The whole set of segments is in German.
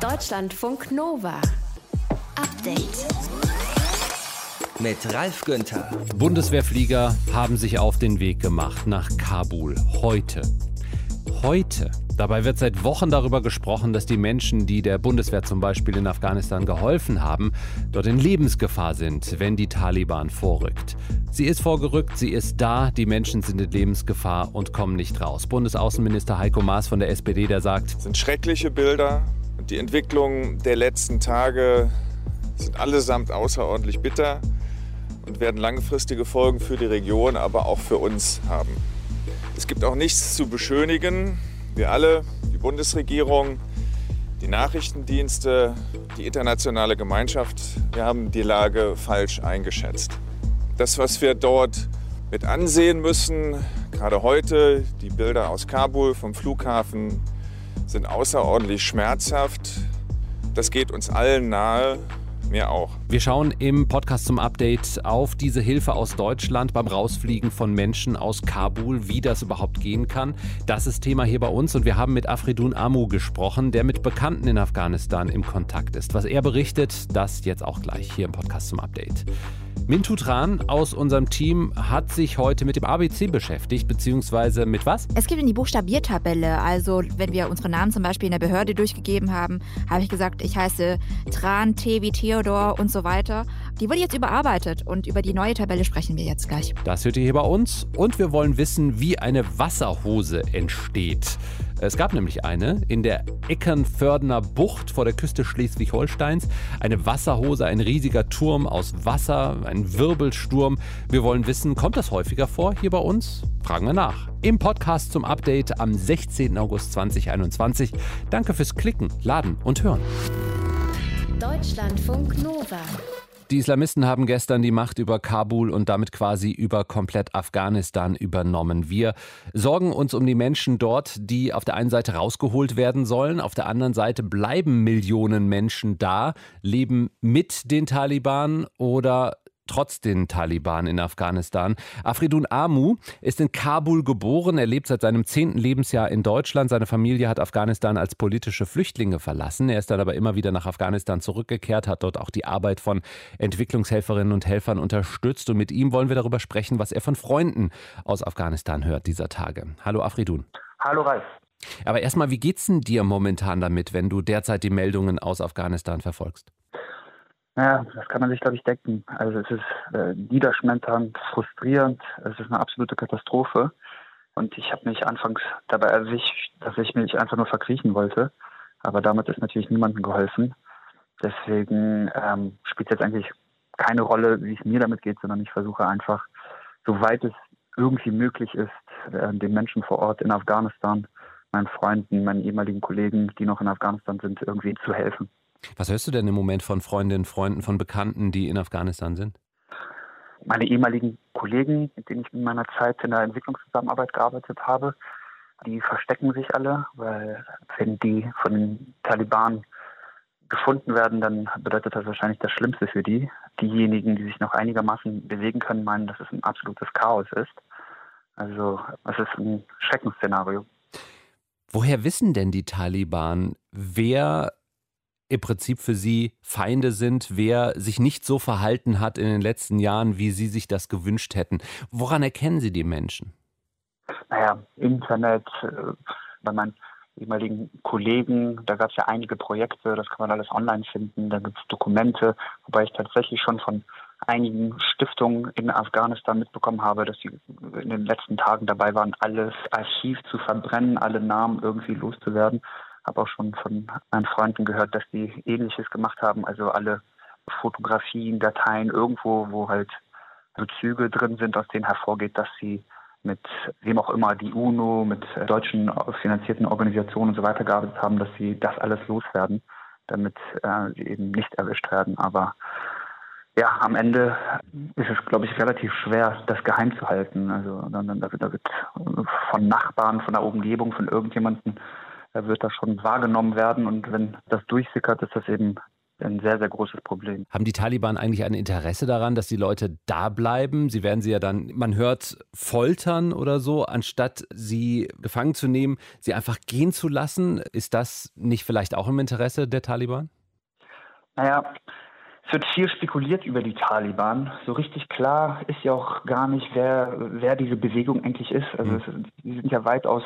Deutschlandfunk Nova. Update. Mit Ralf Günther. Bundeswehrflieger haben sich auf den Weg gemacht nach Kabul. Heute. Heute. Dabei wird seit Wochen darüber gesprochen, dass die Menschen, die der Bundeswehr zum Beispiel in Afghanistan geholfen haben, dort in Lebensgefahr sind, wenn die Taliban vorrückt. Sie ist vorgerückt, sie ist da, die Menschen sind in Lebensgefahr und kommen nicht raus. Bundesaußenminister Heiko Maas von der SPD, der sagt, Das sind schreckliche Bilder. Und die Entwicklung der letzten Tage sind allesamt außerordentlich bitter und werden langfristige Folgen für die Region, aber auch für uns haben. Es gibt auch nichts zu beschönigen. Wir alle, die Bundesregierung, die Nachrichtendienste, die internationale Gemeinschaft, wir haben die Lage falsch eingeschätzt. Das, was wir dort mit ansehen müssen, gerade heute, die Bilder aus Kabul vom Flughafen, sind außerordentlich schmerzhaft. Das geht uns allen nahe, mir auch. Wir schauen im Podcast zum Update auf diese Hilfe aus Deutschland beim Rausfliegen von Menschen aus Kabul, wie das überhaupt gehen kann. Das ist Thema hier bei uns und wir haben mit Afridun Amu gesprochen, der mit Bekannten in Afghanistan im Kontakt ist. Was er berichtet, das jetzt auch gleich hier im Podcast zum Update. Mintu Tran aus unserem Team hat sich heute mit dem ABC beschäftigt, beziehungsweise mit was? Es gibt in die Buchstabiertabelle, also wenn wir unsere Namen zum Beispiel in der Behörde durchgegeben haben, habe ich gesagt, ich heiße Tran, T wie Theodor und so weiter. Die wurde jetzt überarbeitet und über die neue Tabelle sprechen wir jetzt gleich. Das hört ihr hier bei uns und wir wollen wissen, wie eine Wasserhose entsteht. Es gab nämlich eine in der Eckernfördener Bucht vor der Küste Schleswig-Holsteins. Eine Wasserhose, ein riesiger Turm aus Wasser, ein Wirbelsturm. Wir wollen wissen, kommt das häufiger vor hier bei uns? Fragen wir nach. Im Podcast zum Update am 16. August 2021. Danke fürs Klicken, Laden und Hören. Deutschlandfunk Nova. Die Islamisten haben gestern die Macht über Kabul und damit quasi über komplett Afghanistan übernommen. Wir sorgen uns um die Menschen dort, die auf der einen Seite rausgeholt werden sollen, auf der anderen Seite bleiben Millionen Menschen da, leben mit den Taliban oder trotz den Taliban in Afghanistan. Afridun Amu ist in Kabul geboren. Er lebt seit seinem zehnten Lebensjahr in Deutschland. Seine Familie hat Afghanistan als politische Flüchtlinge verlassen. Er ist dann aber immer wieder nach Afghanistan zurückgekehrt, hat dort auch die Arbeit von Entwicklungshelferinnen und Helfern unterstützt. Und mit ihm wollen wir darüber sprechen, was er von Freunden aus Afghanistan hört dieser Tage. Hallo Afridun. Hallo Ralf. Aber erstmal, wie geht's denn dir momentan damit, wenn du derzeit die Meldungen aus Afghanistan verfolgst? Ja, das kann man sich, glaube ich, denken. Also es ist äh, niederschmetternd, frustrierend, es ist eine absolute Katastrophe. Und ich habe mich anfangs dabei erwischt, dass ich mich einfach nur verkriechen wollte. Aber damit ist natürlich niemandem geholfen. Deswegen ähm, spielt jetzt eigentlich keine Rolle, wie es mir damit geht, sondern ich versuche einfach, soweit es irgendwie möglich ist, äh, den Menschen vor Ort in Afghanistan, meinen Freunden, meinen ehemaligen Kollegen, die noch in Afghanistan sind, irgendwie zu helfen. Was hörst du denn im Moment von Freundinnen, Freunden, von Bekannten, die in Afghanistan sind? Meine ehemaligen Kollegen, mit denen ich in meiner Zeit in der Entwicklungszusammenarbeit gearbeitet habe, die verstecken sich alle, weil wenn die von den Taliban gefunden werden, dann bedeutet das wahrscheinlich das Schlimmste für die. Diejenigen, die sich noch einigermaßen bewegen können, meinen, dass es ein absolutes Chaos ist. Also es ist ein Schreckensszenario. Woher wissen denn die Taliban, wer im Prinzip für sie Feinde sind, wer sich nicht so verhalten hat in den letzten Jahren, wie sie sich das gewünscht hätten. Woran erkennen sie die Menschen? Naja, Internet, äh, bei meinen ehemaligen Kollegen, da gab es ja einige Projekte, das kann man alles online finden, da gibt es Dokumente, wobei ich tatsächlich schon von einigen Stiftungen in Afghanistan mitbekommen habe, dass sie in den letzten Tagen dabei waren, alles Archiv zu verbrennen, alle Namen irgendwie loszuwerden habe auch schon von meinen Freunden gehört, dass die ähnliches gemacht haben, also alle Fotografien, Dateien irgendwo, wo halt Bezüge drin sind, aus denen hervorgeht, dass sie mit wem auch immer, die UNO, mit deutschen finanzierten Organisationen und so weiter gearbeitet haben, dass sie das alles loswerden, damit äh, sie eben nicht erwischt werden. Aber ja, am Ende ist es, glaube ich, relativ schwer, das geheim zu halten. Also da, da, da wird von Nachbarn, von der Umgebung, von irgendjemandem wird das schon wahrgenommen werden. Und wenn das durchsickert, ist das eben ein sehr, sehr großes Problem. Haben die Taliban eigentlich ein Interesse daran, dass die Leute da bleiben? Sie werden sie ja dann, man hört, foltern oder so, anstatt sie gefangen zu nehmen, sie einfach gehen zu lassen. Ist das nicht vielleicht auch im Interesse der Taliban? Naja, es wird viel spekuliert über die Taliban. So richtig klar ist ja auch gar nicht, wer, wer diese Bewegung eigentlich ist. Also mhm. es, die sind ja weitaus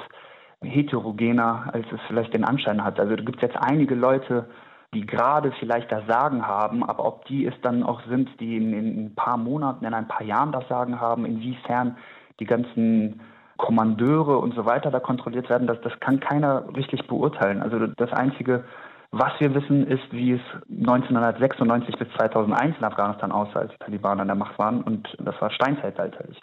heterogener, als es vielleicht den Anschein hat. Also da gibt es jetzt einige Leute, die gerade vielleicht das Sagen haben, aber ob die es dann auch sind, die in, in ein paar Monaten, in ein paar Jahren das Sagen haben, inwiefern die ganzen Kommandeure und so weiter da kontrolliert werden, das, das kann keiner richtig beurteilen. Also das Einzige, was wir wissen, ist, wie es 1996 bis 2001 in Afghanistan aussah, als die Taliban an der Macht waren. Und das war steinzeitalterlich.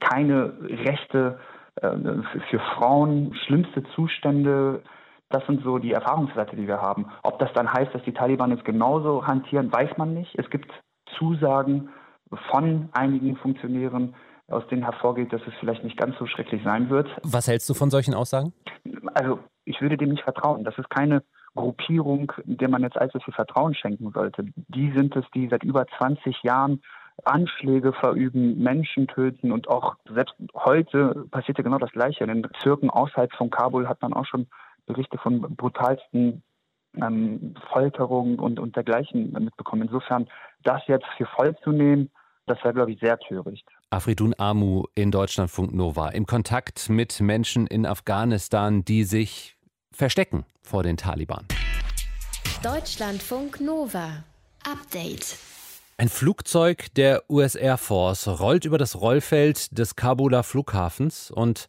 Keine Rechte für Frauen, schlimmste Zustände, das sind so die Erfahrungswerte, die wir haben. Ob das dann heißt, dass die Taliban jetzt genauso hantieren, weiß man nicht. Es gibt Zusagen von einigen Funktionären, aus denen hervorgeht, dass es vielleicht nicht ganz so schrecklich sein wird. Was hältst du von solchen Aussagen? Also ich würde dem nicht vertrauen. Das ist keine Gruppierung, der man jetzt allzu viel Vertrauen schenken sollte. Die sind es, die seit über 20 Jahren Anschläge verüben, Menschen töten und auch selbst heute passiert ja genau das Gleiche. In den Bezirken außerhalb von Kabul hat man auch schon Berichte von brutalsten ähm, Folterungen und, und dergleichen mitbekommen. Insofern, das jetzt für voll zu nehmen, das wäre, glaube ich, sehr töricht. Afridun Amu in Deutschlandfunk Nova im Kontakt mit Menschen in Afghanistan, die sich verstecken vor den Taliban. Deutschlandfunk Nova. Update. Ein Flugzeug der US Air Force rollt über das Rollfeld des Kabuler Flughafens und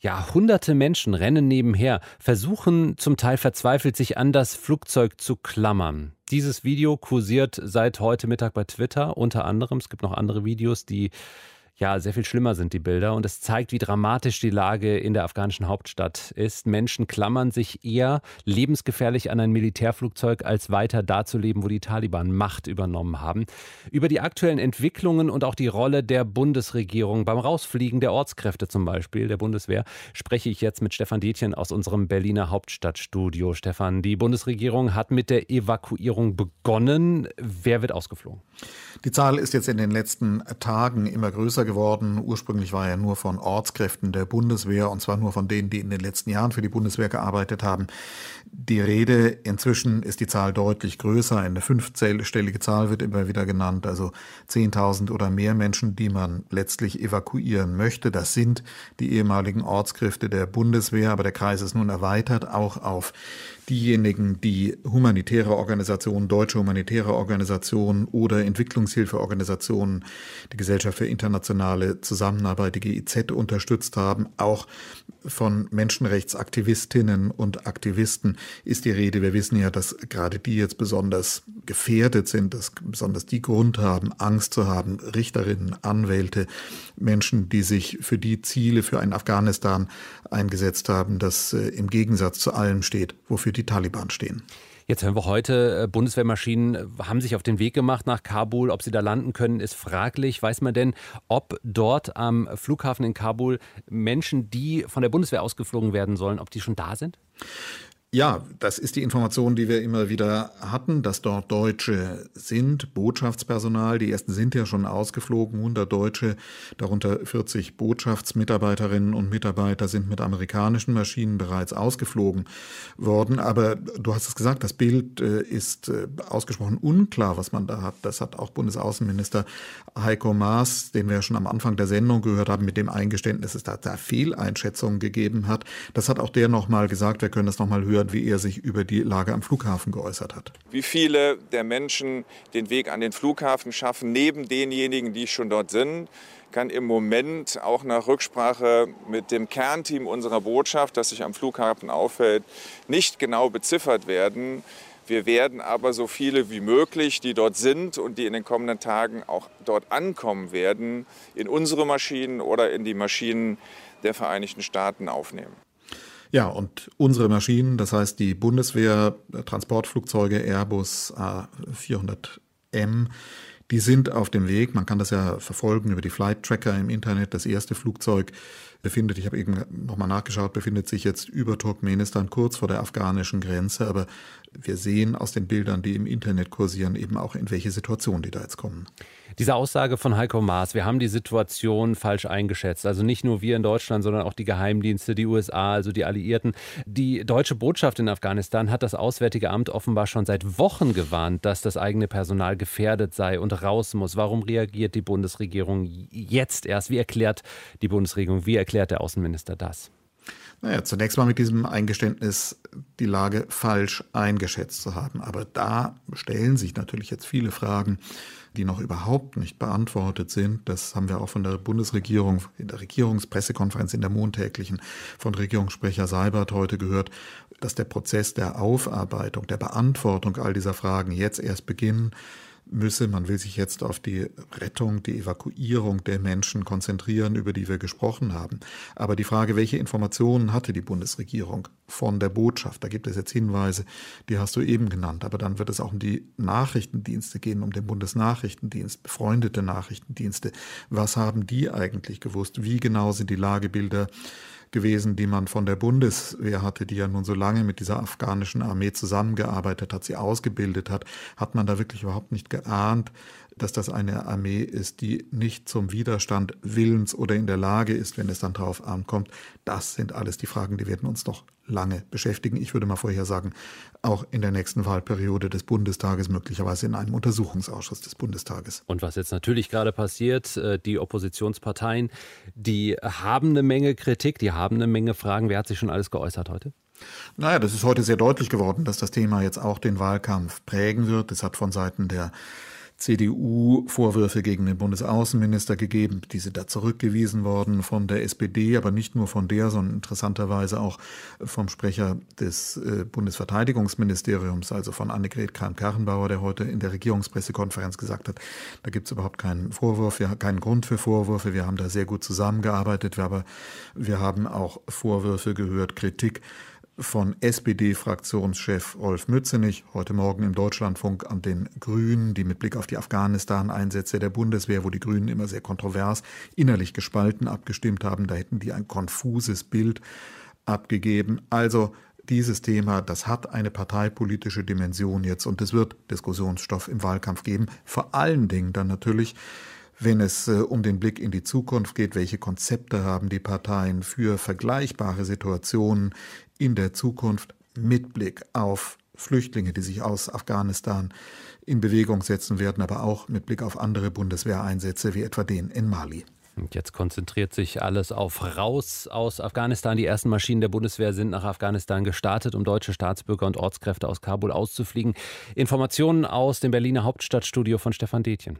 ja, hunderte Menschen rennen nebenher, versuchen zum Teil verzweifelt sich an das Flugzeug zu klammern. Dieses Video kursiert seit heute Mittag bei Twitter unter anderem. Es gibt noch andere Videos, die ja, sehr viel schlimmer sind die Bilder und es zeigt, wie dramatisch die Lage in der afghanischen Hauptstadt ist. Menschen klammern sich eher lebensgefährlich an ein Militärflugzeug, als weiter da zu leben, wo die Taliban Macht übernommen haben. Über die aktuellen Entwicklungen und auch die Rolle der Bundesregierung beim Rausfliegen der Ortskräfte zum Beispiel, der Bundeswehr, spreche ich jetzt mit Stefan Detjen aus unserem Berliner Hauptstadtstudio. Stefan, die Bundesregierung hat mit der Evakuierung begonnen. Wer wird ausgeflogen? Die Zahl ist jetzt in den letzten Tagen immer größer geworden. Ursprünglich war er nur von Ortskräften der Bundeswehr und zwar nur von denen, die in den letzten Jahren für die Bundeswehr gearbeitet haben. Die Rede, inzwischen ist die Zahl deutlich größer. Eine fünfstellige Zahl wird immer wieder genannt, also 10.000 oder mehr Menschen, die man letztlich evakuieren möchte. Das sind die ehemaligen Ortskräfte der Bundeswehr, aber der Kreis ist nun erweitert auch auf diejenigen, die humanitäre Organisationen, deutsche humanitäre Organisationen oder Entwicklungshilfeorganisationen, die Gesellschaft für internationale Zusammenarbeit, die GIZ, unterstützt haben, auch von Menschenrechtsaktivistinnen und Aktivisten ist die Rede. Wir wissen ja, dass gerade die jetzt besonders gefährdet sind, dass besonders die Grund haben, Angst zu haben, Richterinnen, Anwälte, Menschen, die sich für die Ziele für ein Afghanistan eingesetzt haben, das äh, im Gegensatz zu allem steht, wofür die Taliban stehen. Jetzt hören wir heute, äh, Bundeswehrmaschinen haben sich auf den Weg gemacht nach Kabul. Ob sie da landen können, ist fraglich. Weiß man denn, ob dort am Flughafen in Kabul Menschen, die von der Bundeswehr ausgeflogen werden sollen, ob die schon da sind? Ja, das ist die Information, die wir immer wieder hatten, dass dort Deutsche sind, Botschaftspersonal. Die ersten sind ja schon ausgeflogen, 100 Deutsche, darunter 40 Botschaftsmitarbeiterinnen und Mitarbeiter sind mit amerikanischen Maschinen bereits ausgeflogen worden. Aber du hast es gesagt, das Bild äh, ist äh, ausgesprochen unklar, was man da hat. Das hat auch Bundesaußenminister Heiko Maas, den wir schon am Anfang der Sendung gehört haben, mit dem Eingeständnis, dass es da Fehleinschätzungen gegeben hat. Das hat auch der nochmal gesagt. Wir können das nochmal hören angehört, wie er sich über die Lage am Flughafen geäußert hat. Wie viele der Menschen den Weg an den Flughafen schaffen, neben denjenigen, die schon dort sind, kann im Moment auch nach Rücksprache mit dem Kernteam unserer Botschaft, das sich am Flughafen aufhält, nicht genau beziffert werden. Wir werden aber so viele wie möglich, die dort sind und die in den kommenden Tagen auch dort ankommen werden, in unsere Maschinen oder in die Maschinen der Vereinigten Staaten aufnehmen. Ja, und unsere Maschinen, das heißt die Bundeswehr, Transportflugzeuge Airbus A400M, die sind auf dem Weg. Man kann das ja verfolgen über die Flight Tracker im Internet. Das erste Flugzeug befindet, ich habe eben nochmal nachgeschaut, befindet sich jetzt über Turkmenistan kurz vor der afghanischen Grenze. Aber wir sehen aus den Bildern, die im Internet kursieren, eben auch in welche Situation die da jetzt kommen. Diese Aussage von Heiko Maas, wir haben die Situation falsch eingeschätzt. Also nicht nur wir in Deutschland, sondern auch die Geheimdienste, die USA, also die Alliierten. Die deutsche Botschaft in Afghanistan hat das Auswärtige Amt offenbar schon seit Wochen gewarnt, dass das eigene Personal gefährdet sei und raus muss. Warum reagiert die Bundesregierung jetzt erst? Wie erklärt die Bundesregierung, wie erklärt der Außenminister das? Naja, zunächst mal mit diesem Eingeständnis, die Lage falsch eingeschätzt zu haben. Aber da stellen sich natürlich jetzt viele Fragen, die noch überhaupt nicht beantwortet sind. Das haben wir auch von der Bundesregierung in der Regierungspressekonferenz in der montäglichen von Regierungssprecher Seibert heute gehört, dass der Prozess der Aufarbeitung, der Beantwortung all dieser Fragen jetzt erst beginnen müsse. Man will sich jetzt auf die Rettung, die Evakuierung der Menschen konzentrieren, über die wir gesprochen haben. Aber die Frage, welche Informationen hatte die Bundesregierung von der Botschaft? Da gibt es jetzt Hinweise, die hast du eben genannt. Aber dann wird es auch um die Nachrichtendienste gehen, um den Bundesnachrichtendienst, befreundete Nachrichtendienste. Was haben die eigentlich gewusst? Wie genau sind die Lagebilder? Gewesen, die man von der Bundeswehr hatte, die ja nun so lange mit dieser afghanischen Armee zusammengearbeitet hat, sie ausgebildet hat, hat man da wirklich überhaupt nicht geahnt, dass das eine Armee ist, die nicht zum Widerstand willens oder in der Lage ist, wenn es dann drauf ankommt. Das sind alles die Fragen, die werden uns noch lange beschäftigen. Ich würde mal vorher sagen, auch in der nächsten Wahlperiode des Bundestages, möglicherweise in einem Untersuchungsausschuss des Bundestages. Und was jetzt natürlich gerade passiert, äh, die Oppositionsparteien, die haben eine Menge Kritik, die haben eine Menge Fragen. Wer hat sich schon alles geäußert heute? Naja, das ist heute sehr deutlich geworden, dass das Thema jetzt auch den Wahlkampf prägen wird. Es hat von Seiten der CDU Vorwürfe gegen den Bundesaußenminister gegeben. Diese da zurückgewiesen worden von der SPD, aber nicht nur von der, sondern interessanterweise auch vom Sprecher des äh, Bundesverteidigungsministeriums, also von Annegret Kramp-Karrenbauer, der heute in der Regierungspressekonferenz gesagt hat, da gibt es überhaupt keinen Vorwurf, keinen Grund für Vorwürfe. Wir haben da sehr gut zusammengearbeitet, aber wir haben auch Vorwürfe gehört, Kritik von SPD-Fraktionschef Rolf Mützenich heute Morgen im Deutschlandfunk an den Grünen, die mit Blick auf die Afghanistan-Einsätze der Bundeswehr, wo die Grünen immer sehr kontrovers, innerlich gespalten abgestimmt haben, da hätten die ein konfuses Bild abgegeben. Also dieses Thema, das hat eine parteipolitische Dimension jetzt und es wird Diskussionsstoff im Wahlkampf geben. Vor allen Dingen dann natürlich wenn es äh, um den Blick in die Zukunft geht, welche Konzepte haben die Parteien für vergleichbare Situationen in der Zukunft mit Blick auf Flüchtlinge, die sich aus Afghanistan in Bewegung setzen werden, aber auch mit Blick auf andere Bundeswehreinsätze wie etwa den in Mali. Und jetzt konzentriert sich alles auf raus aus Afghanistan. Die ersten Maschinen der Bundeswehr sind nach Afghanistan gestartet, um deutsche Staatsbürger und Ortskräfte aus Kabul auszufliegen. Informationen aus dem Berliner Hauptstadtstudio von Stefan Detjen.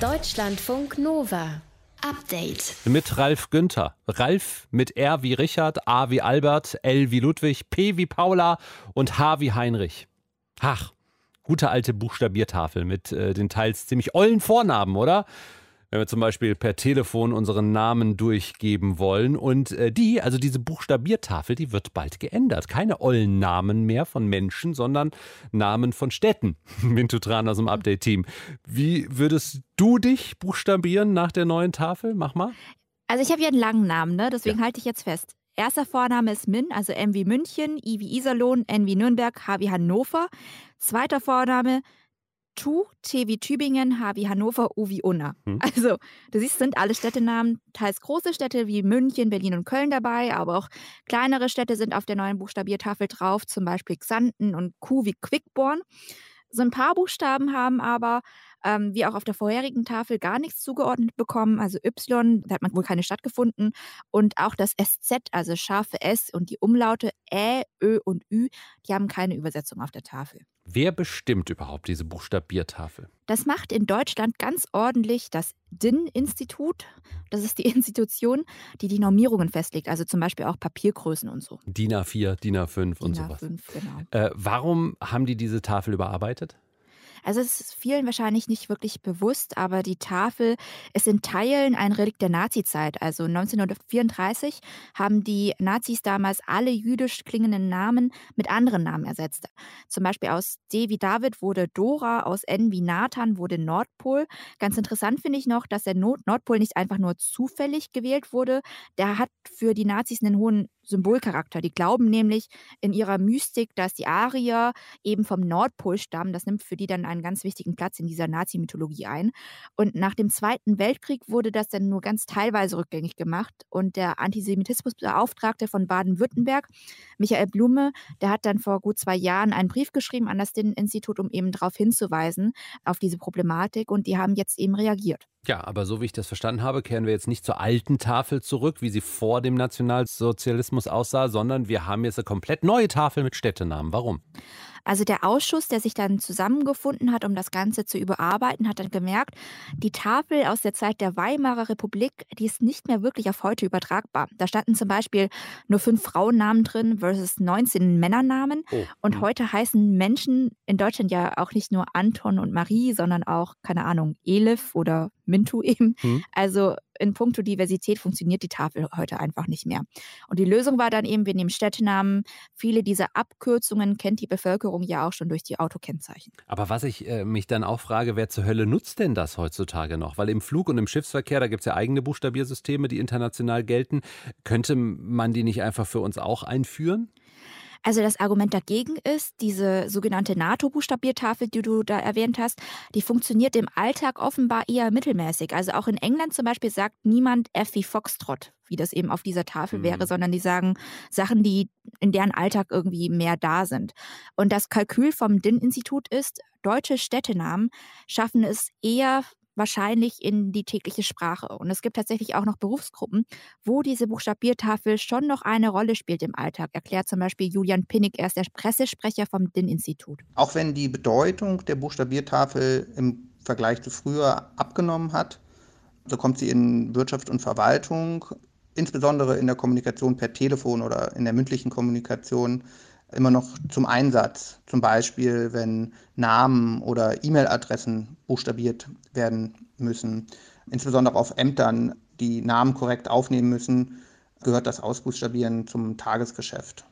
Deutschlandfunk Nova. Update. Mit Ralf Günther. Ralf mit R wie Richard, A wie Albert, L wie Ludwig, P wie Paula und H wie Heinrich. Ach, gute alte Buchstabiertafel mit äh, den teils ziemlich ollen Vornamen, oder? Wenn wir zum Beispiel per Telefon unseren Namen durchgeben wollen. Und äh, die, also diese Buchstabiertafel, die wird bald geändert. Keine ollen Namen mehr von Menschen, sondern Namen von Städten. Mintu Tran aus dem Update-Team. Wie würdest du dich buchstabieren nach der neuen Tafel? Mach mal. Also ich habe ja einen langen Namen, ne? deswegen ja. halte ich jetzt fest. Erster Vorname ist Min, also M wie München, I wie Iserlohn, N wie Nürnberg, H wie Hannover. Zweiter Vorname Tu, T wie Tübingen, H wie Hannover, U wie Unna. Hm. Also, du siehst, sind alle Städtenamen, teils große Städte wie München, Berlin und Köln dabei, aber auch kleinere Städte sind auf der neuen Buchstabiertafel drauf, zum Beispiel Xanten und Q wie Quickborn. So ein paar Buchstaben haben aber, ähm, wie auch auf der vorherigen Tafel, gar nichts zugeordnet bekommen. Also Y, da hat man wohl keine stattgefunden. Und auch das SZ, also scharfe S und die Umlaute Ä, Ö und Ü, die haben keine Übersetzung auf der Tafel. Wer bestimmt überhaupt diese Buchstabiertafel? Das macht in Deutschland ganz ordentlich das DIN-Institut. Das ist die Institution, die die Normierungen festlegt, also zum Beispiel auch Papiergrößen und so. DIN A4, DIN A5 und DIN sowas. A5, genau. Äh, warum haben die diese Tafel überarbeitet? Also es ist vielen wahrscheinlich nicht wirklich bewusst, aber die Tafel ist in Teilen ein Relikt der Nazizeit. Also 1934 haben die Nazis damals alle jüdisch klingenden Namen mit anderen Namen ersetzt. Zum Beispiel aus D wie David wurde Dora, aus N wie Nathan wurde Nordpol. Ganz interessant finde ich noch, dass der Nordpol nicht einfach nur zufällig gewählt wurde. Der hat für die Nazis einen hohen Symbolcharakter. Die glauben nämlich in ihrer Mystik, dass die Arier eben vom Nordpol stammen. Das nimmt für die dann einen ganz wichtigen Platz in dieser Nazi-Mythologie ein. Und nach dem Zweiten Weltkrieg wurde das dann nur ganz teilweise rückgängig gemacht. Und der Antisemitismusbeauftragte von Baden-Württemberg, Michael Blume, der hat dann vor gut zwei Jahren einen Brief geschrieben an das DIN-Institut, um eben darauf hinzuweisen, auf diese Problematik. Und die haben jetzt eben reagiert. Ja, aber so wie ich das verstanden habe, kehren wir jetzt nicht zur alten Tafel zurück, wie sie vor dem Nationalsozialismus aussah, sondern wir haben jetzt eine komplett neue Tafel mit Städtenamen. Warum? Also der Ausschuss, der sich dann zusammengefunden hat, um das Ganze zu überarbeiten, hat dann gemerkt, die Tafel aus der Zeit der Weimarer Republik, die ist nicht mehr wirklich auf heute übertragbar. Da standen zum Beispiel nur fünf Frauennamen drin versus 19 Männernamen. Oh. Und hm. heute heißen Menschen in Deutschland ja auch nicht nur Anton und Marie, sondern auch, keine Ahnung, Elif oder Mintu eben. Hm. Also in puncto Diversität funktioniert die Tafel heute einfach nicht mehr. Und die Lösung war dann eben, wir nehmen Städtenamen. Viele dieser Abkürzungen kennt die Bevölkerung ja auch schon durch die Autokennzeichen. Aber was ich äh, mich dann auch frage, wer zur Hölle nutzt denn das heutzutage noch? Weil im Flug- und im Schiffsverkehr, da gibt es ja eigene Buchstabiersysteme, die international gelten. Könnte man die nicht einfach für uns auch einführen? Also das Argument dagegen ist, diese sogenannte NATO-Buchstabiertafel, die du da erwähnt hast, die funktioniert im Alltag offenbar eher mittelmäßig. Also auch in England zum Beispiel sagt niemand F wie Foxtrot, wie das eben auf dieser Tafel mhm. wäre, sondern die sagen Sachen, die in deren Alltag irgendwie mehr da sind. Und das Kalkül vom DIN-Institut ist, deutsche Städtenamen schaffen es eher wahrscheinlich in die tägliche Sprache. Und es gibt tatsächlich auch noch Berufsgruppen, wo diese Buchstabiertafel schon noch eine Rolle spielt im Alltag, erklärt zum Beispiel Julian Pinnig, er ist der Pressesprecher vom DIN-Institut. Auch wenn die Bedeutung der Buchstabiertafel im Vergleich zu früher abgenommen hat, so kommt sie in Wirtschaft und Verwaltung, insbesondere in der Kommunikation per Telefon oder in der mündlichen Kommunikation, immer noch zum Einsatz. Zum Beispiel, wenn Namen oder E-Mail-Adressen buchstabiert werden müssen. Insbesondere auf Ämtern, die Namen korrekt aufnehmen müssen, gehört das Ausbuchstabieren zum Tagesgeschäft.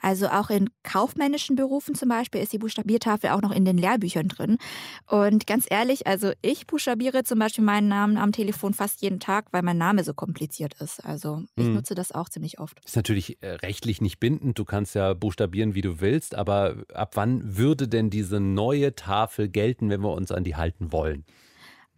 Also auch in kaufmännischen Berufen zum Beispiel ist die Buchstabiertafel auch noch in den Lehrbüchern drin. Und ganz ehrlich, also ich buchstabiere zum Beispiel meinen Namen am Telefon fast jeden Tag, weil mein Name so kompliziert ist. Also ich hm. nutze das auch ziemlich oft. Ist natürlich äh, rechtlich nicht bindend. Du kannst ja buchstabieren, wie du willst. Aber ab wann würde denn diese neue Tafel gelten, wenn wir uns an die halten wollen?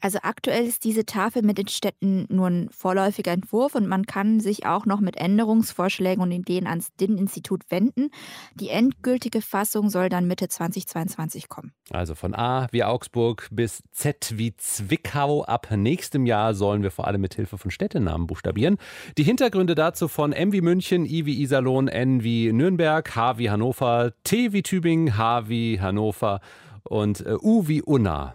Also aktuell ist diese Tafel mit den Städten nur ein vorläufiger Entwurf und man kann sich auch noch mit Änderungsvorschlägen und Ideen ans DIN-Institut wenden. Die endgültige Fassung soll dann Mitte 2022 kommen. Also von A wie Augsburg bis Z wie Zwickau. Ab nächstem Jahr sollen wir vor allem mit Hilfe von Städtenamen buchstabieren. Die Hintergründe dazu von M wie München, I wie Iserlohn, N wie Nürnberg, H wie Hannover, T wie Tübingen, H wie Hannover und äh, U wie Unna.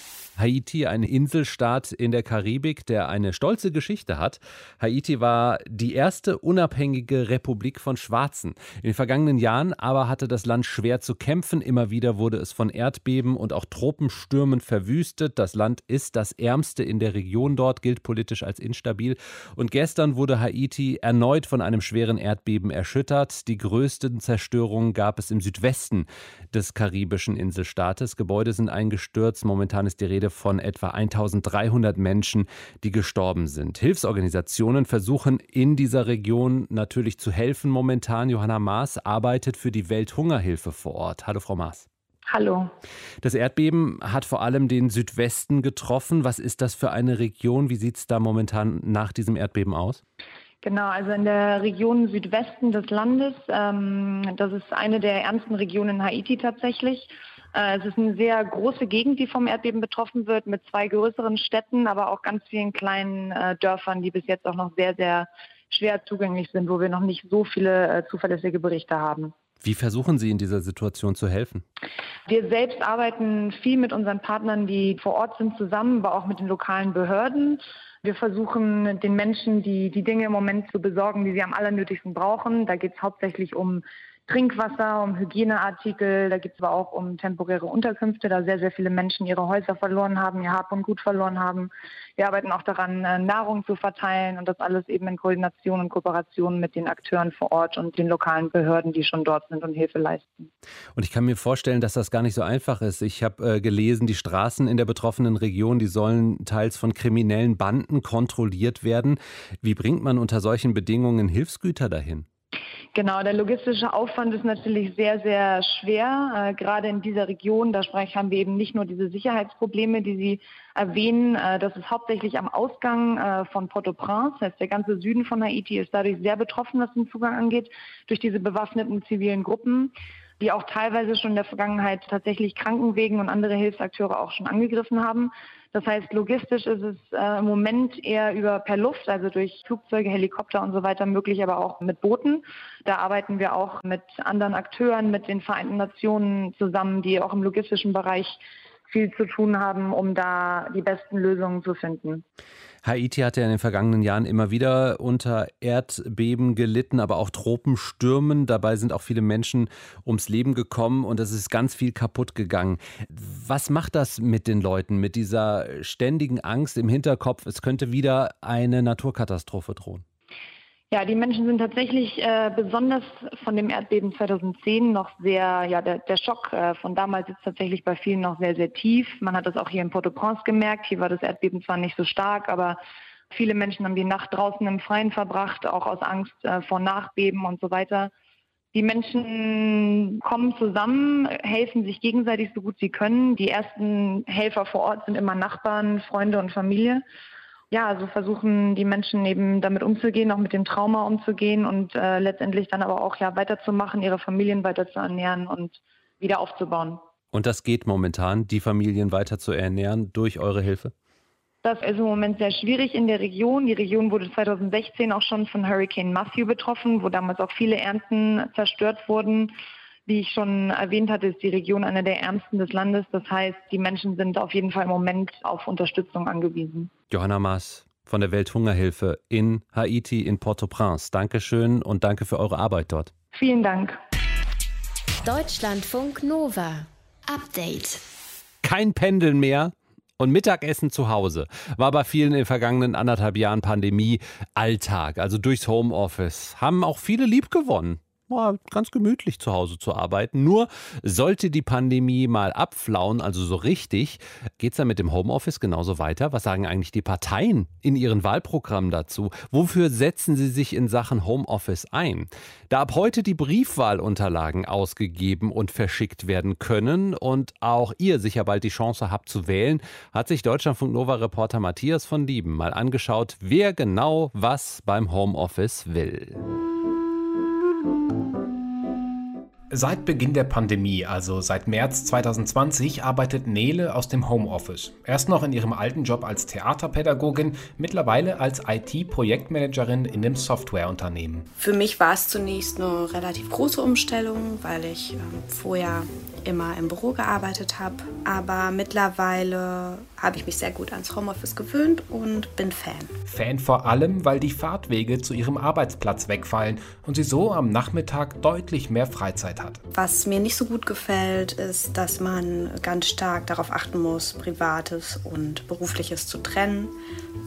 Haiti, ein Inselstaat in der Karibik, der eine stolze Geschichte hat. Haiti war die erste unabhängige Republik von Schwarzen. In den vergangenen Jahren aber hatte das Land schwer zu kämpfen. Immer wieder wurde es von Erdbeben und auch Tropenstürmen verwüstet. Das Land ist das ärmste in der Region dort, gilt politisch als instabil. Und gestern wurde Haiti erneut von einem schweren Erdbeben erschüttert. Die größten Zerstörungen gab es im Südwesten des karibischen Inselstaates. Gebäude sind eingestürzt. Momentan ist die Rede von etwa 1300 Menschen, die gestorben sind. Hilfsorganisationen versuchen in dieser Region natürlich zu helfen momentan. Johanna Maas arbeitet für die Welthungerhilfe vor Ort. Hallo, Frau Maas. Hallo. Das Erdbeben hat vor allem den Südwesten getroffen. Was ist das für eine Region? Wie sieht es da momentan nach diesem Erdbeben aus? Genau, also in der Region Südwesten des Landes. Ähm, das ist eine der ärmsten Regionen in Haiti tatsächlich. Äh, es ist eine sehr große Gegend, die vom Erdbeben betroffen wird, mit zwei größeren Städten, aber auch ganz vielen kleinen äh, Dörfern, die bis jetzt auch noch sehr, sehr schwer zugänglich sind, wo wir noch nicht so viele äh, zuverlässige Berichte haben. Wie versuchen Sie in dieser Situation zu helfen? Wir selbst arbeiten viel mit unseren Partnern, die vor Ort sind, zusammen, aber auch mit den lokalen Behörden. Wir versuchen den Menschen die, die Dinge im Moment zu besorgen, die sie am allernötigsten brauchen. Da geht es hauptsächlich um Trinkwasser, um Hygieneartikel. Da geht es aber auch um temporäre Unterkünfte, da sehr, sehr viele Menschen ihre Häuser verloren haben, ihr Hab und Gut verloren haben. Wir arbeiten auch daran, äh, Nahrung zu verteilen und das alles eben in Koordination und Kooperation mit den Akteuren vor Ort und den lokalen Behörden, die schon dort sind und Hilfe leisten. Und ich kann mir vorstellen, dass das gar nicht so einfach ist. Ich habe äh, gelesen, die Straßen in der betroffenen Region, die sollen teils von kriminellen Banden kontrolliert werden. Wie bringt man unter solchen Bedingungen Hilfsgüter dahin? Genau, der logistische Aufwand ist natürlich sehr, sehr schwer, äh, gerade in dieser Region. Da haben wir eben nicht nur diese Sicherheitsprobleme, die Sie erwähnen. Äh, das ist hauptsächlich am Ausgang äh, von Port-au-Prince. Das heißt, der ganze Süden von Haiti ist dadurch sehr betroffen, was den Zugang angeht, durch diese bewaffneten zivilen Gruppen die auch teilweise schon in der Vergangenheit tatsächlich Krankenwegen und andere Hilfsakteure auch schon angegriffen haben. Das heißt, logistisch ist es äh, im Moment eher über per Luft, also durch Flugzeuge, Helikopter und so weiter möglich, aber auch mit Booten. Da arbeiten wir auch mit anderen Akteuren, mit den Vereinten Nationen zusammen, die auch im logistischen Bereich viel zu tun haben, um da die besten Lösungen zu finden. Haiti hatte ja in den vergangenen Jahren immer wieder unter Erdbeben gelitten, aber auch Tropenstürmen. Dabei sind auch viele Menschen ums Leben gekommen und es ist ganz viel kaputt gegangen. Was macht das mit den Leuten, mit dieser ständigen Angst im Hinterkopf, es könnte wieder eine Naturkatastrophe drohen? Ja, die Menschen sind tatsächlich äh, besonders von dem Erdbeben 2010 noch sehr, ja, der, der Schock äh, von damals ist tatsächlich bei vielen noch sehr, sehr tief. Man hat das auch hier in Port-au-Prince gemerkt. Hier war das Erdbeben zwar nicht so stark, aber viele Menschen haben die Nacht draußen im Freien verbracht, auch aus Angst äh, vor Nachbeben und so weiter. Die Menschen kommen zusammen, helfen sich gegenseitig so gut sie können. Die ersten Helfer vor Ort sind immer Nachbarn, Freunde und Familie ja, also versuchen die Menschen eben damit umzugehen, auch mit dem Trauma umzugehen und äh, letztendlich dann aber auch ja weiterzumachen, ihre Familien weiter zu ernähren und wieder aufzubauen. Und das geht momentan, die Familien weiter zu ernähren durch eure Hilfe? Das ist im Moment sehr schwierig in der Region. Die Region wurde 2016 auch schon von Hurricane Matthew betroffen, wo damals auch viele Ernten zerstört wurden. Wie ich schon erwähnt hatte, ist die Region eine der ärmsten des Landes. Das heißt, die Menschen sind auf jeden Fall im Moment auf Unterstützung angewiesen. Johanna Maas von der Welthungerhilfe in Haiti, in Port-au-Prince. Dankeschön und danke für eure Arbeit dort. Vielen Dank. Deutschlandfunk Nova. Update. Kein Pendeln mehr, und Mittagessen zu Hause war bei vielen in den vergangenen anderthalb Jahren Pandemie Alltag, also durchs Homeoffice. Haben auch viele lieb gewonnen war ganz gemütlich zu Hause zu arbeiten. Nur sollte die Pandemie mal abflauen, also so richtig, geht es dann mit dem Homeoffice genauso weiter? Was sagen eigentlich die Parteien in ihren Wahlprogrammen dazu? Wofür setzen sie sich in Sachen Homeoffice ein? Da ab heute die Briefwahlunterlagen ausgegeben und verschickt werden können und auch ihr sicher bald die Chance habt zu wählen, hat sich Deutschlandfunk Nova Reporter Matthias von Lieben mal angeschaut, wer genau was beim Homeoffice will. Seit Beginn der Pandemie, also seit März 2020, arbeitet Nele aus dem Homeoffice. Erst noch in ihrem alten Job als Theaterpädagogin, mittlerweile als IT-Projektmanagerin in einem Softwareunternehmen. Für mich war es zunächst eine relativ große Umstellung, weil ich äh, vorher immer im Büro gearbeitet habe. Aber mittlerweile habe ich mich sehr gut ans Homeoffice gewöhnt und bin Fan. Fan vor allem, weil die Fahrtwege zu ihrem Arbeitsplatz wegfallen und sie so am Nachmittag deutlich mehr Freizeit hat. Was mir nicht so gut gefällt, ist, dass man ganz stark darauf achten muss, Privates und Berufliches zu trennen,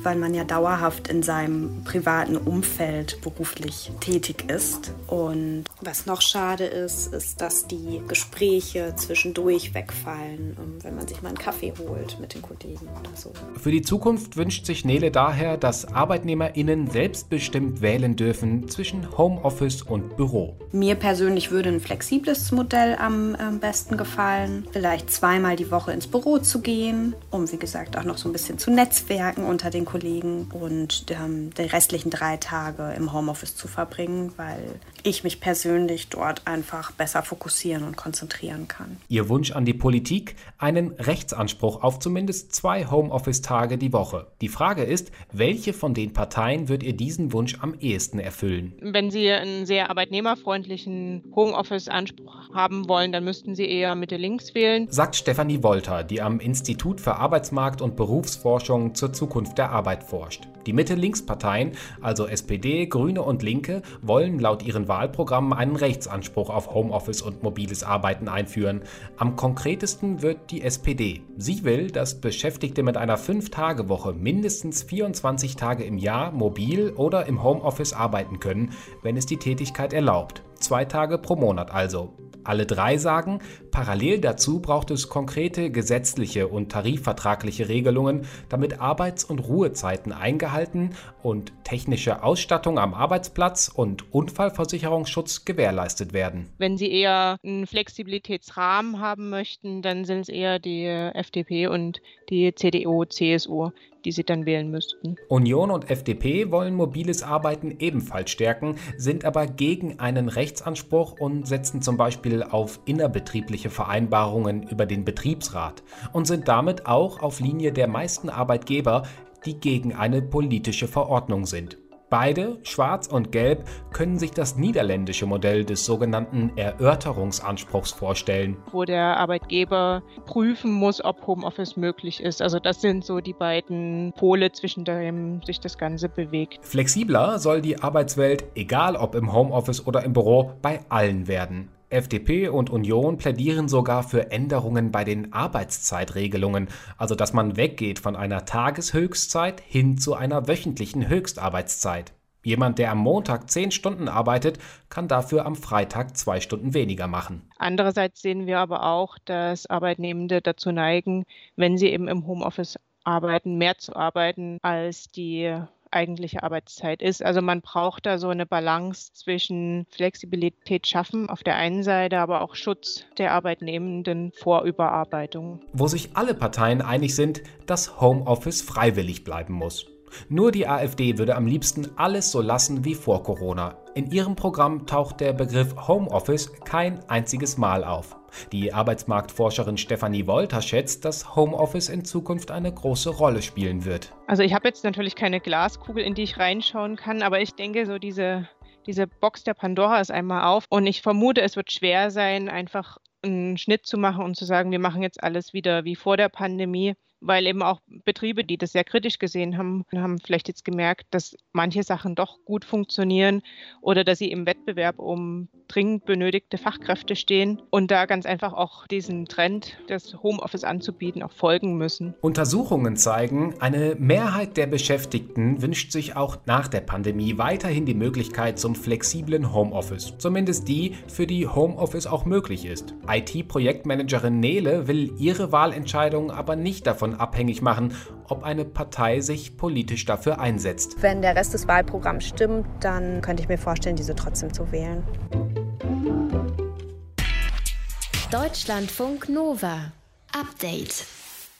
weil man ja dauerhaft in seinem privaten Umfeld beruflich tätig ist. Und was noch schade ist, ist, dass die Gespräche zwischendurch wegfallen, ähm, wenn man sich mal einen Kaffee holt mit den Kollegen oder so. Für die Zukunft wünscht sich Nele daher, dass ArbeitnehmerInnen selbstbestimmt wählen dürfen zwischen Homeoffice und Büro. Mir persönlich würde ein flexibles Modell am, am besten gefallen. Vielleicht zweimal die Woche ins Büro zu gehen, um wie gesagt auch noch so ein bisschen zu netzwerken unter den Kollegen und ähm, die restlichen drei Tage im Homeoffice zu verbringen, weil ich mich persönlich dort einfach besser fokussieren und konzentrieren kann. Ihr Wunsch an die Politik? Einen Rechtsanspruch auf zumindest zwei Homeoffice-Tage die Woche. Die Frage ist, welche von den Parteien wird ihr diesen Wunsch am ehesten erfüllen? Wenn Sie einen sehr arbeitnehmerfreundlichen Homeoffice-Anspruch haben wollen, dann müssten Sie eher Mitte links wählen. Sagt Stefanie Wolter, die am Institut für Arbeitsmarkt und Berufsforschung zur Zukunft der Arbeit forscht. Die Mitte-Links-Parteien, also SPD, Grüne und Linke, wollen laut ihren Wahlprogrammen einen Rechtsanspruch auf Homeoffice und mobiles Arbeiten einführen. Am konkretesten wird die SPD. Sie will, dass Beschäftigte mit einer 5-Tage-Woche mindestens 24 Tage im Jahr mobil oder im Homeoffice arbeiten können, wenn es die Tätigkeit erlaubt. Zwei Tage pro Monat also. Alle drei sagen, parallel dazu braucht es konkrete gesetzliche und tarifvertragliche Regelungen, damit Arbeits- und Ruhezeiten eingehalten und technische Ausstattung am Arbeitsplatz und Unfallversicherungsschutz gewährleistet werden. Wenn Sie eher einen Flexibilitätsrahmen haben möchten, dann sind es eher die FDP und die CDU, CSU, die sie dann wählen müssten. Union und FDP wollen mobiles Arbeiten ebenfalls stärken, sind aber gegen einen Rechtsanspruch und setzen zum Beispiel auf innerbetriebliche Vereinbarungen über den Betriebsrat und sind damit auch auf Linie der meisten Arbeitgeber, die gegen eine politische Verordnung sind. Beide, Schwarz und Gelb, können sich das niederländische Modell des sogenannten Erörterungsanspruchs vorstellen. Wo der Arbeitgeber prüfen muss, ob Homeoffice möglich ist. Also das sind so die beiden Pole, zwischen denen sich das Ganze bewegt. Flexibler soll die Arbeitswelt, egal ob im Homeoffice oder im Büro, bei allen werden. FDP und Union plädieren sogar für Änderungen bei den Arbeitszeitregelungen, also dass man weggeht von einer Tageshöchstzeit hin zu einer wöchentlichen Höchstarbeitszeit. Jemand, der am Montag zehn Stunden arbeitet, kann dafür am Freitag zwei Stunden weniger machen. Andererseits sehen wir aber auch, dass Arbeitnehmende dazu neigen, wenn sie eben im Homeoffice arbeiten, mehr zu arbeiten als die eigentliche Arbeitszeit ist. Also man braucht da so eine Balance zwischen Flexibilität schaffen auf der einen Seite, aber auch Schutz der Arbeitnehmenden vor Überarbeitung. Wo sich alle Parteien einig sind, dass Homeoffice freiwillig bleiben muss. Nur die AfD würde am liebsten alles so lassen wie vor Corona. In ihrem Programm taucht der Begriff Homeoffice kein einziges Mal auf. Die Arbeitsmarktforscherin Stefanie Wolter schätzt, dass Homeoffice in Zukunft eine große Rolle spielen wird. Also ich habe jetzt natürlich keine Glaskugel, in die ich reinschauen kann, aber ich denke, so diese, diese Box der Pandora ist einmal auf und ich vermute, es wird schwer sein, einfach einen Schnitt zu machen und zu sagen, wir machen jetzt alles wieder wie vor der Pandemie weil eben auch Betriebe, die das sehr kritisch gesehen haben, haben vielleicht jetzt gemerkt, dass manche Sachen doch gut funktionieren oder dass sie im Wettbewerb um dringend benötigte Fachkräfte stehen und da ganz einfach auch diesen Trend, das Homeoffice anzubieten, auch folgen müssen. Untersuchungen zeigen, eine Mehrheit der Beschäftigten wünscht sich auch nach der Pandemie weiterhin die Möglichkeit zum flexiblen Homeoffice. Zumindest die, für die Homeoffice auch möglich ist. IT-Projektmanagerin Nele will ihre Wahlentscheidung aber nicht davon abhängig machen, ob eine Partei sich politisch dafür einsetzt. Wenn der Rest des Wahlprogramms stimmt, dann könnte ich mir vorstellen, diese trotzdem zu wählen. Deutschlandfunk Nova. Update.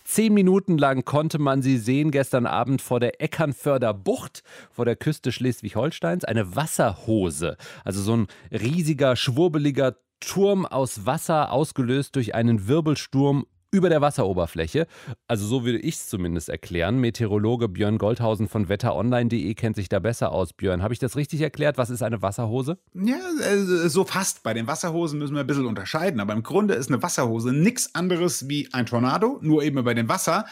Zehn Minuten lang konnte man sie sehen gestern Abend vor der Eckernförder Bucht, vor der Küste Schleswig-Holsteins. Eine Wasserhose, also so ein riesiger, schwurbeliger Turm aus Wasser, ausgelöst durch einen Wirbelsturm über der Wasseroberfläche. Also so würde ich es zumindest erklären. Meteorologe Björn Goldhausen von wetteronline.de kennt sich da besser aus. Björn, habe ich das richtig erklärt? Was ist eine Wasserhose? Ja, äh, so fast. Bei den Wasserhosen müssen wir ein bisschen unterscheiden. Aber im Grunde ist eine Wasserhose nichts anderes wie ein Tornado, nur eben über dem Wasser.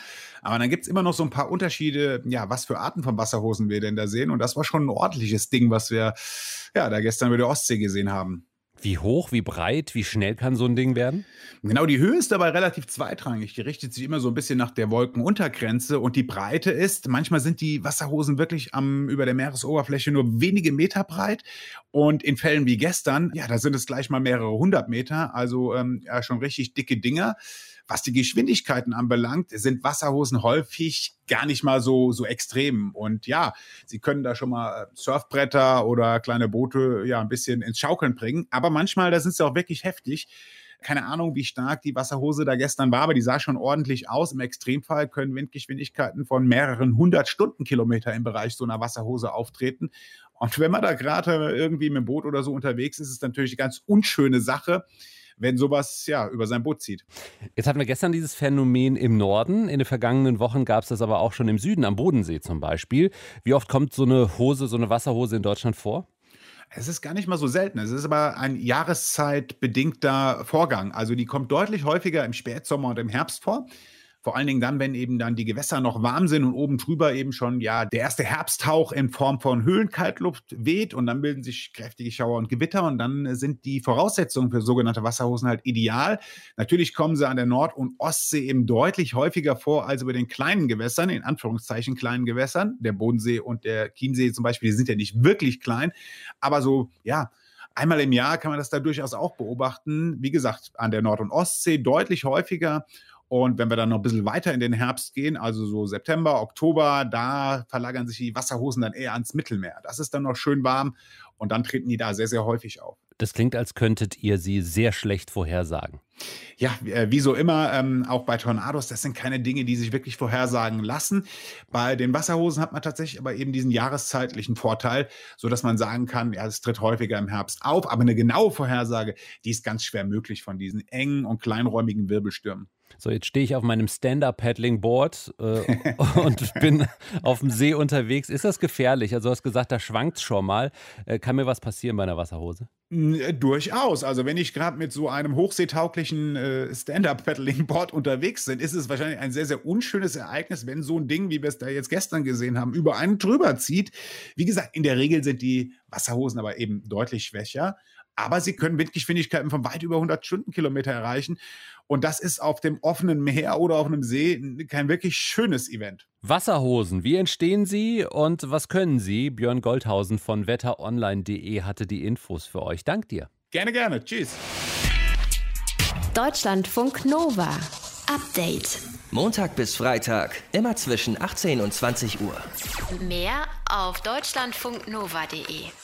Aber dann gibt es immer noch so ein paar Unterschiede, ja, was für Arten von Wasserhosen wir denn da sehen. Und das war schon ein ordentliches Ding, was wir ja da gestern über der Ostsee gesehen haben. Wie hoch, wie breit, wie schnell kann so ein Ding werden? Genau, die Höhe ist dabei relativ zweitrangig. Die richtet sich immer so ein bisschen nach der Wolkenuntergrenze und die Breite ist, manchmal sind die Wasserhosen wirklich am, über der Meeresoberfläche nur wenige Meter breit und in Fällen wie gestern, ja, da sind es gleich mal mehrere hundert Meter, also ähm, ja, schon richtig dicke Dinger. Was die Geschwindigkeiten anbelangt, sind Wasserhosen häufig gar nicht mal so, so extrem. Und ja, sie können da schon mal äh, Surfbretter oder kleine Boote ja ein bisschen ins Schaukeln bringen. Aber manchmal, da sind sie auch wirklich heftig. Keine Ahnung, wie stark die Wasserhose da gestern war, aber die sah schon ordentlich aus. Im Extremfall können Windgeschwindigkeiten von mehreren hundert Stundenkilometer im Bereich so einer Wasserhose auftreten. Und wenn man da gerade irgendwie mit dem Boot oder so unterwegs ist, ist es natürlich eine ganz unschöne Sache wenn sowas ja über sein Boot zieht. Jetzt hatten wir gestern dieses Phänomen im Norden. In den vergangenen Wochen gab es das aber auch schon im Süden, am Bodensee zum Beispiel. Wie oft kommt so eine Hose, so eine Wasserhose in Deutschland vor? Es ist gar nicht mal so selten. Es ist aber ein jahreszeitbedingter Vorgang. Also die kommt deutlich häufiger im Spätsommer und im Herbst vor. Vor allen Dingen dann, wenn eben dann die Gewässer noch warm sind und oben drüber eben schon ja der erste Herbsttauch in Form von Höhlenkaltluft weht und dann bilden sich kräftige Schauer und Gewitter und dann sind die Voraussetzungen für sogenannte Wasserhosen halt ideal. Natürlich kommen sie an der Nord- und Ostsee eben deutlich häufiger vor als über den kleinen Gewässern, in Anführungszeichen kleinen Gewässern. Der Bodensee und der Chiemsee zum Beispiel, die sind ja nicht wirklich klein, aber so, ja, Einmal im Jahr kann man das da durchaus auch beobachten. Wie gesagt, an der Nord- und Ostsee deutlich häufiger. Und wenn wir dann noch ein bisschen weiter in den Herbst gehen, also so September, Oktober, da verlagern sich die Wasserhosen dann eher ans Mittelmeer. Das ist dann noch schön warm und dann treten die da sehr, sehr häufig auf. Das klingt, als könntet ihr sie sehr schlecht vorhersagen. Ja, äh, wie so immer, ähm, auch bei Tornados, das sind keine Dinge, die sich wirklich vorhersagen lassen. Bei den Wasserhosen hat man tatsächlich aber eben diesen jahreszeitlichen Vorteil, so dass man sagen kann, ja, es tritt häufiger im Herbst auf, aber eine genaue Vorhersage, die ist ganz schwer möglich von diesen engen und kleinräumigen Wirbelstürmen. So, jetzt stehe ich auf meinem Stand-Up-Paddling-Board äh, und bin auf dem See unterwegs. Ist das gefährlich? Also, du hast gesagt, da schwankt es schon mal. Äh, kann mir was passieren bei einer Wasserhose? Äh, durchaus. Also, wenn ich gerade mit so einem hochseetauglichen äh, Stand-Up-Paddling-Board unterwegs bin, ist es wahrscheinlich ein sehr, sehr unschönes Ereignis, wenn so ein Ding, wie wir es da jetzt gestern gesehen haben, über einen drüber zieht. Wie gesagt, in der Regel sind die Wasserhosen aber eben deutlich schwächer aber sie können Windgeschwindigkeiten von weit über 100 Stundenkilometer erreichen. Und das ist auf dem offenen Meer oder auf einem See kein wirklich schönes Event. Wasserhosen, wie entstehen sie und was können sie? Björn Goldhausen von wetteronline.de hatte die Infos für euch. Dank dir. Gerne, gerne. Tschüss. Deutschlandfunk Nova. Update. Montag bis Freitag, immer zwischen 18 und 20 Uhr. Mehr auf deutschlandfunknova.de.